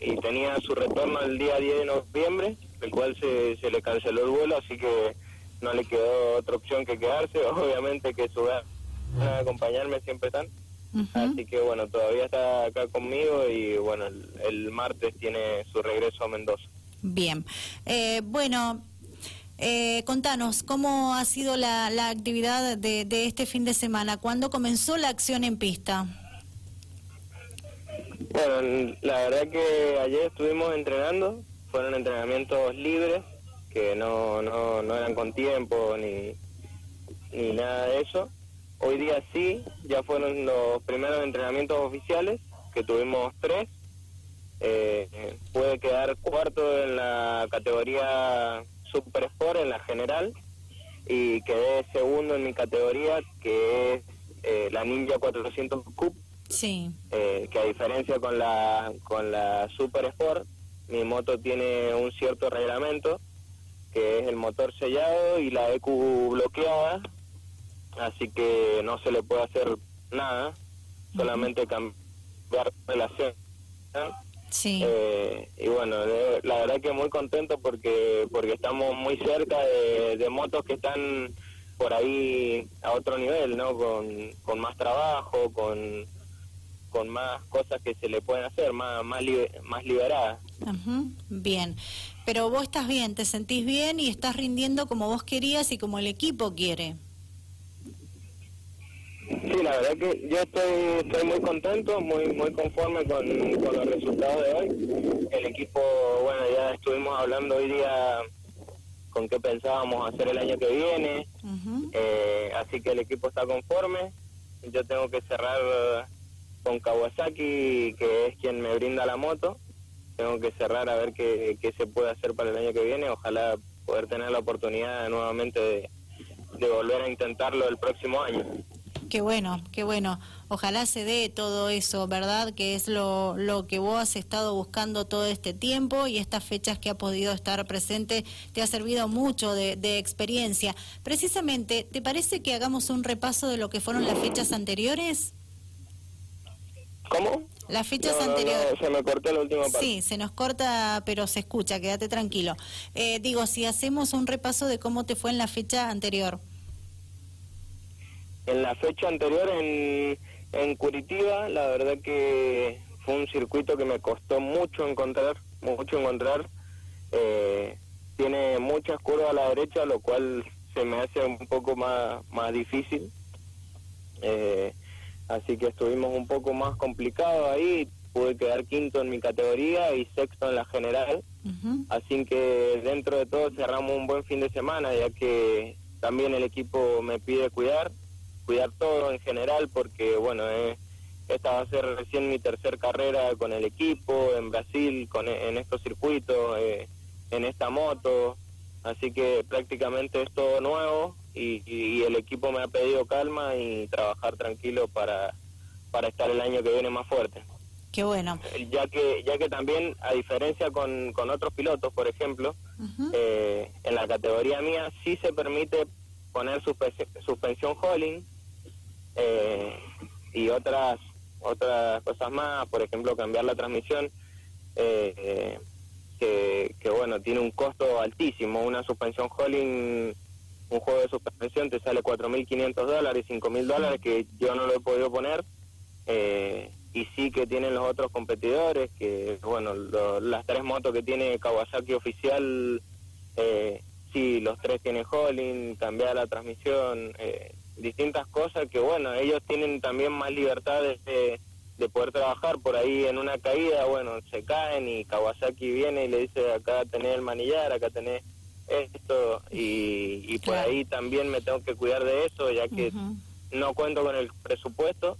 y tenía su retorno el día 10 de noviembre, el cual se, se le canceló el vuelo, así que no le quedó otra opción que quedarse. Obviamente que su a acompañarme siempre están. Así que bueno, todavía está acá conmigo y bueno, el, martes tiene su regreso a Mendoza. Bien. Eh, bueno, eh, contanos, ¿cómo ha sido la, la actividad de, de, este fin de semana? ¿Cuándo comenzó la acción en pista? Bueno, la verdad que ayer estuvimos entrenando, fueron entrenamientos libres, que no, no, no eran con tiempo ni, ni nada de eso. Hoy día sí, ya fueron los primeros entrenamientos oficiales, que tuvimos tres. Eh, pude quedar cuarto en la categoría Super Sport, en la general, y quedé segundo en mi categoría, que es eh, la Ninja 400 Cup. Sí. Eh, que a diferencia con la, con la Super Sport, mi moto tiene un cierto reglamento, que es el motor sellado y la EQ bloqueada, así que no se le puede hacer nada, solamente cambiar relación. Sí. Eh, y bueno, la verdad que muy contento porque porque estamos muy cerca de, motos que están por ahí a otro nivel, ¿no? Con, con más trabajo, con, con más cosas que se le pueden hacer, más, más, más liberadas. Bien, pero vos estás bien, te sentís bien y estás rindiendo como vos querías y como el equipo quiere. Sí, la verdad que yo estoy, estoy muy contento, muy muy conforme con, con, los resultados de hoy. El equipo, bueno, ya estuvimos hablando hoy día con qué pensábamos hacer el año que viene, eh, así que el equipo está conforme. Yo tengo que cerrar con Kawasaki, que es quien me brinda la moto. Tengo que cerrar a ver qué, se puede hacer para el año que viene. Ojalá poder tener la oportunidad nuevamente de, volver a intentarlo el próximo año. Qué bueno, qué bueno. Ojalá se dé todo eso, ¿verdad? Que es lo, lo que vos has estado buscando todo este tiempo y estas fechas que ha podido estar presente te ha servido mucho de experiencia. Precisamente, ¿te parece que hagamos un repaso de lo que fueron las fechas anteriores? ¿Cómo? Las fechas anteriores. se me cortó la última parte. Sí, se nos corta, pero se escucha, quédate tranquilo. Eh, digo, si hacemos un repaso de cómo te fue en la fecha anterior en la fecha anterior en, en Curitiba, la verdad que fue un circuito que me costó mucho encontrar, mucho encontrar. Eh, tiene muchas curvas a la derecha, lo cual se me hace un poco más, más difícil. Eh, así que estuvimos un poco más complicados ahí. Pude quedar quinto en mi categoría y sexto en la general. Así que dentro de todo cerramos un buen fin de semana, ya que también el equipo me pide cuidar cuidar todo en general porque, bueno, eh, esta va a ser recién mi tercer carrera con el equipo en Brasil, con, en estos circuitos, eh, en esta moto, así que prácticamente es todo nuevo y, y, el equipo me ha pedido calma y trabajar tranquilo para, para estar el año que viene más fuerte. Qué bueno. Ya que, ya que también, a diferencia con, con otros pilotos, por ejemplo, eh, en la categoría mía sí se permite poner suspensión hauling, eh, y otras otras cosas más, por ejemplo cambiar la transmisión, eh, que, que, bueno, tiene un costo altísimo, una suspensión Holling, un juego de suspensión te sale 4.500 dólares, 5.000 dólares que yo no lo he podido poner, eh, y sí que tienen los otros competidores, que bueno, las tres motos que tiene Kawasaki oficial, eh, sí, los tres tienen Holling, cambiar la transmisión, eh, distintas cosas que bueno, ellos tienen también más libertad de, poder trabajar por ahí en una caída, bueno, se caen y Kawasaki viene y le dice acá tenés el manillar, acá tenés esto y, y por ahí también me tengo que cuidar de eso ya que no cuento con el presupuesto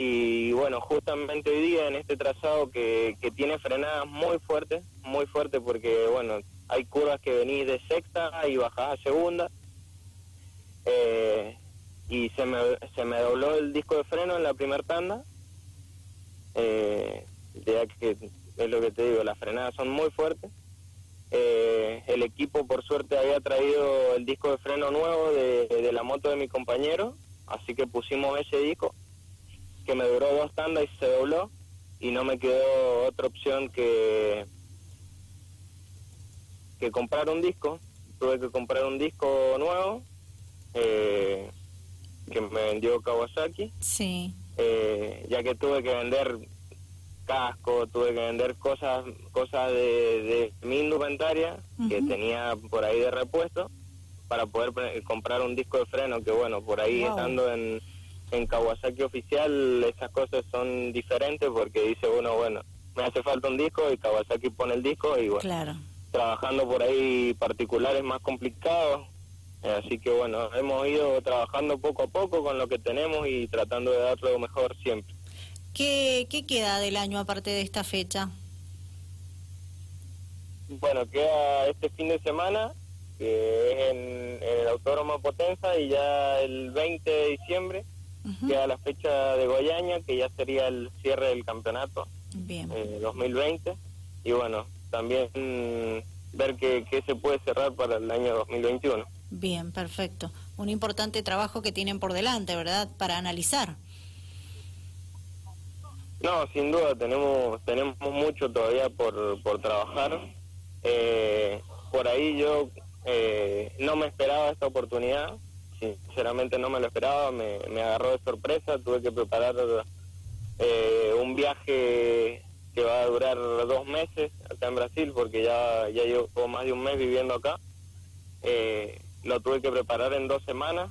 y bueno, justamente hoy día en este trazado que, que tiene frenadas muy fuertes, muy fuertes porque bueno, hay curvas que venís de sexta y bajás a segunda. Eh, y se me, se me dobló el disco de freno en la primera tanda. Eh, ya que es lo que te digo, las frenadas son muy fuertes. Eh, el equipo por suerte había traído el disco de freno nuevo de, de, la moto de mi compañero, así que pusimos ese disco que me duró dos tandas y se dobló. y no me quedó otra opción que que comprar un disco tuve que comprar un disco nuevo eh, que me vendió Kawasaki sí eh, ya que tuve que vender casco tuve que vender cosas cosas de, de mi indumentaria que tenía por ahí de repuesto para poder comprar un disco de freno que bueno por ahí estando en en Kawasaki oficial esas cosas son diferentes porque dice uno, bueno, me hace falta un disco y Kawasaki pone el disco y bueno, trabajando por ahí particulares más complicados. Así que bueno, hemos ido trabajando poco a poco con lo que tenemos y tratando de dar lo mejor siempre. ¿Qué, qué queda del año aparte de esta fecha? Bueno, queda este fin de semana, que es en, en el Autódromo Potenza, y ya el 20 de diciembre queda la fecha de Goyaña, que ya sería el cierre del campeonato Bien. 2020. Eh, y bueno, también ver qué, se puede cerrar para el año 2021. Bien, perfecto. Un importante trabajo que tienen por delante, ¿verdad? Para analizar. No, sin duda, tenemos tenemos mucho todavía por, por trabajar. Eh, por ahí yo eh, no me esperaba esta oportunidad, sinceramente no me lo esperaba, me, me agarró de sorpresa, tuve que preparar eh, un viaje que va a durar dos meses acá en Brasil, porque ya, ya llevo más de un mes viviendo acá. Eh, lo tuve que preparar en dos semanas.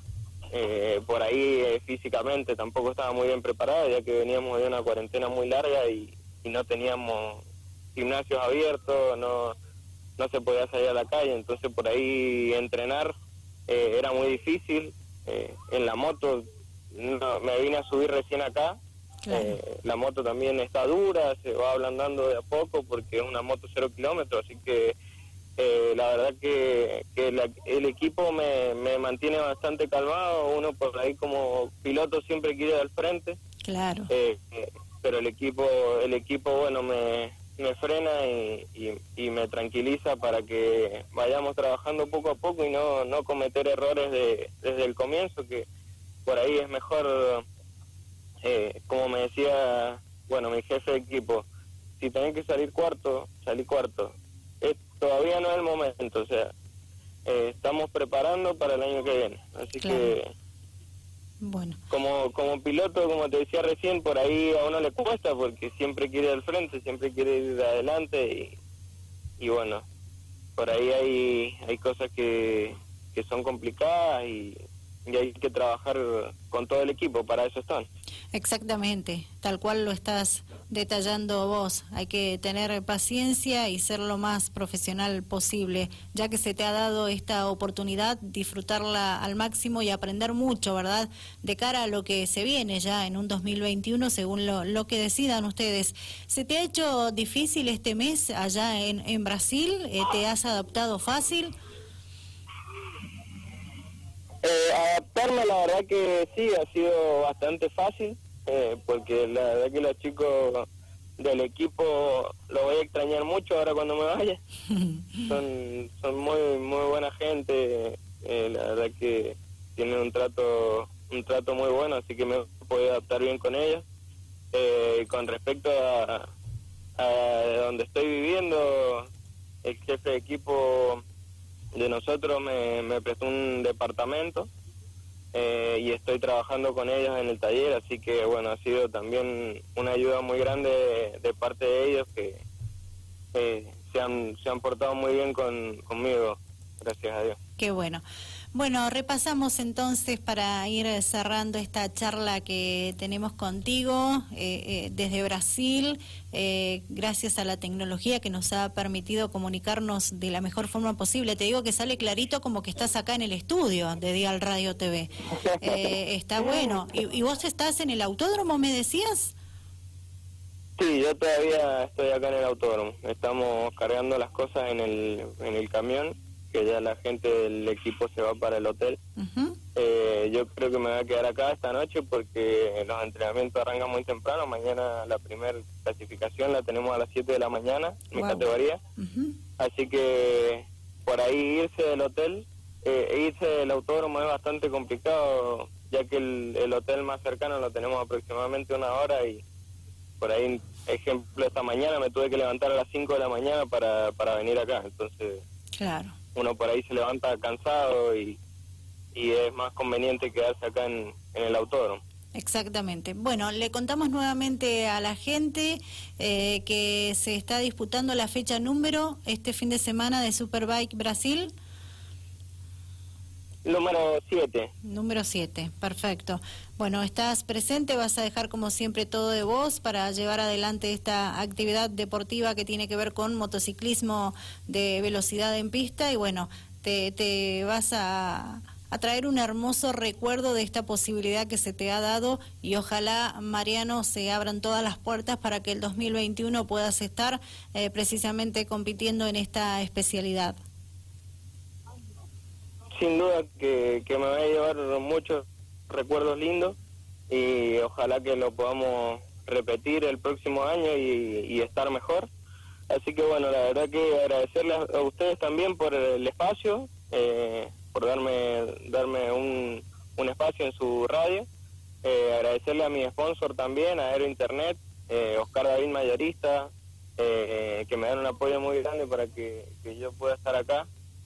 Eh, por ahí físicamente tampoco estaba muy bien preparado, ya que veníamos de una cuarentena muy larga y, no teníamos gimnasios abiertos, no, no se podía salir a la calle, entonces por ahí entrenar eh, era muy difícil. Eh, en la moto me vine a subir recién acá. Eh, la moto también está dura, se va ablandando de a poco porque es una moto cero kilómetros, así que la verdad que, el equipo me, me, mantiene bastante calmado. Uno por ahí como piloto siempre quiere al frente. Claro. pero el equipo, el equipo bueno me, me frena y, y, me tranquiliza para que vayamos trabajando poco a poco y no, no cometer errores de, desde el comienzo, que por ahí es mejor, eh, como me decía, bueno, mi jefe de equipo, si tenés que salir cuarto, salí cuarto. Todavía no es el momento, o sea, eh, estamos preparando para el año que viene, así que bueno. Como, como piloto, como te decía recién, por ahí a uno le cuesta porque siempre quiere ir al frente, siempre quiere ir adelante y, y bueno, por ahí hay, hay cosas que, que son complicadas y, y hay que trabajar con todo el equipo, para eso están. Exactamente, tal cual lo estás detallando vos. Hay que tener paciencia y ser lo más profesional posible, ya que se te ha dado esta oportunidad, disfrutarla al máximo y aprender mucho, ¿verdad? De cara a lo que se viene ya en un 2021, según lo, lo que decidan ustedes. ¿Se te ha hecho difícil este mes allá en, en Brasil? Eh, ¿Te has adaptado fácil? Eh, adaptarme, la verdad que sí, ha sido bastante fácil, eh, porque la verdad que los chicos del equipo lo voy a extrañar mucho ahora cuando me vaya. son, son muy, muy buena gente, eh, la verdad que tienen un trato, un trato muy bueno, así que me puedo adaptar bien con ellos. Eh, con respecto a, a donde estoy viviendo, el jefe de equipo de nosotros me, me prestó un departamento eh, y estoy trabajando con ellos en el taller, así que bueno, ha sido también una ayuda muy grande de, parte de ellos que se, han, se han portado muy bien con, conmigo, gracias a Dios. Qué bueno. Bueno, repasamos entonces para ir cerrando esta charla que tenemos contigo eh, eh, desde Brasil, eh, gracias a la tecnología que nos ha permitido comunicarnos de la mejor forma posible. Te digo que sale clarito como que estás acá en el estudio de Dial Radio TV. está bueno. ¿Y, ¿Y vos estás en el autódromo, me decías? Sí, yo todavía estoy acá en el autódromo. Estamos cargando las cosas en el, en el camión que ya la gente del equipo se va para el hotel. eh, yo creo que me voy a quedar acá esta noche porque los entrenamientos arrancan muy temprano. Mañana la primera clasificación la tenemos a las 7 de la mañana, mi categoría. Así que por ahí irse del hotel, eh, irse del autódromo es bastante complicado, ya que el, el hotel más cercano lo tenemos aproximadamente una hora y por ahí ejemplo, esta mañana me tuve que levantar a las 5 de la mañana para, para venir acá, entonces claro. Uno por ahí se levanta cansado y, y es más conveniente quedarse acá en, en el autódromo. Exactamente. Bueno, le contamos nuevamente a la gente eh, que se está disputando la fecha número este fin de semana de Superbike Brasil. Número 7. Número 7, perfecto. Bueno, estás presente, vas a dejar como siempre todo de vos para llevar adelante esta actividad deportiva que tiene que ver con motociclismo de velocidad en pista y bueno, te, te vas a, a traer un hermoso recuerdo de esta posibilidad que se te ha dado y ojalá, Mariano, se abran todas las puertas para que el 2021 puedas estar eh, precisamente compitiendo en esta especialidad sin duda que, me va a llevar muchos recuerdos lindos y ojalá que lo podamos repetir el próximo año y, estar mejor. Así que bueno, la verdad que agradecerles a ustedes también por el espacio, eh, por darme darme un, un, espacio en su radio. Eh, agradecerle a mi sponsor también, a Aero Internet, eh, Oscar David Mayorista, que me dan un apoyo muy grande para que yo pueda estar acá